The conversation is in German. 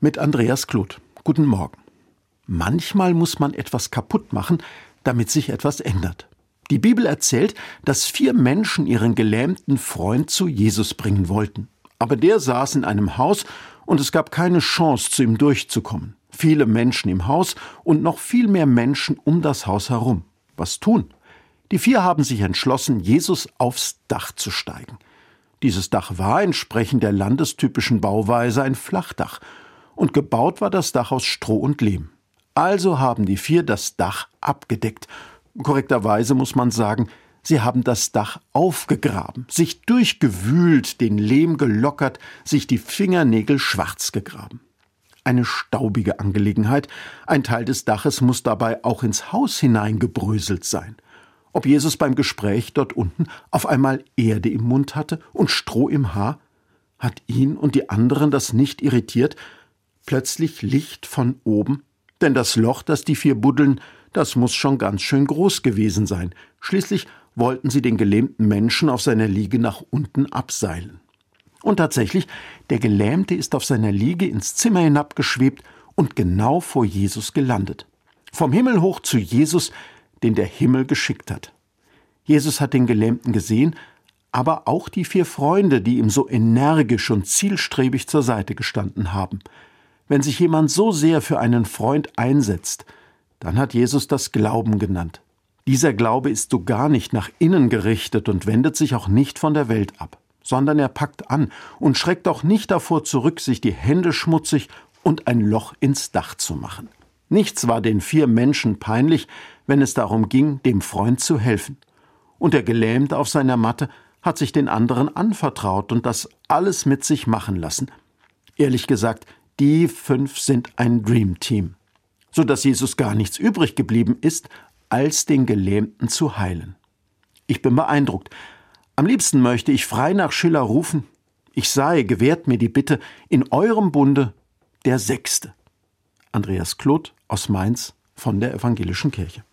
mit Andreas Kloth. Guten Morgen. Manchmal muss man etwas kaputt machen, damit sich etwas ändert. Die Bibel erzählt, dass vier Menschen ihren gelähmten Freund zu Jesus bringen wollten. Aber der saß in einem Haus und es gab keine Chance, zu ihm durchzukommen. Viele Menschen im Haus und noch viel mehr Menschen um das Haus herum. Was tun? Die vier haben sich entschlossen, Jesus aufs Dach zu steigen. Dieses Dach war entsprechend der landestypischen Bauweise ein Flachdach, und gebaut war das Dach aus Stroh und Lehm. Also haben die vier das Dach abgedeckt. Korrekterweise muss man sagen, sie haben das Dach aufgegraben, sich durchgewühlt, den Lehm gelockert, sich die Fingernägel schwarz gegraben. Eine staubige Angelegenheit, ein Teil des Daches muss dabei auch ins Haus hineingebröselt sein ob Jesus beim Gespräch dort unten auf einmal Erde im Mund hatte und Stroh im Haar? Hat ihn und die anderen das nicht irritiert? Plötzlich Licht von oben? Denn das Loch, das die vier buddeln, das muss schon ganz schön groß gewesen sein. Schließlich wollten sie den gelähmten Menschen auf seiner Liege nach unten abseilen. Und tatsächlich, der Gelähmte ist auf seiner Liege ins Zimmer hinabgeschwebt und genau vor Jesus gelandet. Vom Himmel hoch zu Jesus, den der Himmel geschickt hat. Jesus hat den Gelähmten gesehen, aber auch die vier Freunde, die ihm so energisch und zielstrebig zur Seite gestanden haben. Wenn sich jemand so sehr für einen Freund einsetzt, dann hat Jesus das Glauben genannt. Dieser Glaube ist so gar nicht nach innen gerichtet und wendet sich auch nicht von der Welt ab, sondern er packt an und schreckt auch nicht davor zurück, sich die Hände schmutzig und ein Loch ins Dach zu machen. Nichts war den vier Menschen peinlich, wenn es darum ging, dem Freund zu helfen. Und der Gelähmte auf seiner Matte hat sich den anderen anvertraut und das alles mit sich machen lassen. Ehrlich gesagt, die fünf sind ein Dream Team, so dass Jesus gar nichts übrig geblieben ist, als den Gelähmten zu heilen. Ich bin beeindruckt. Am liebsten möchte ich frei nach Schiller rufen, ich sei, gewährt mir die Bitte, in eurem Bunde der Sechste. Andreas Kloth aus Mainz von der Evangelischen Kirche.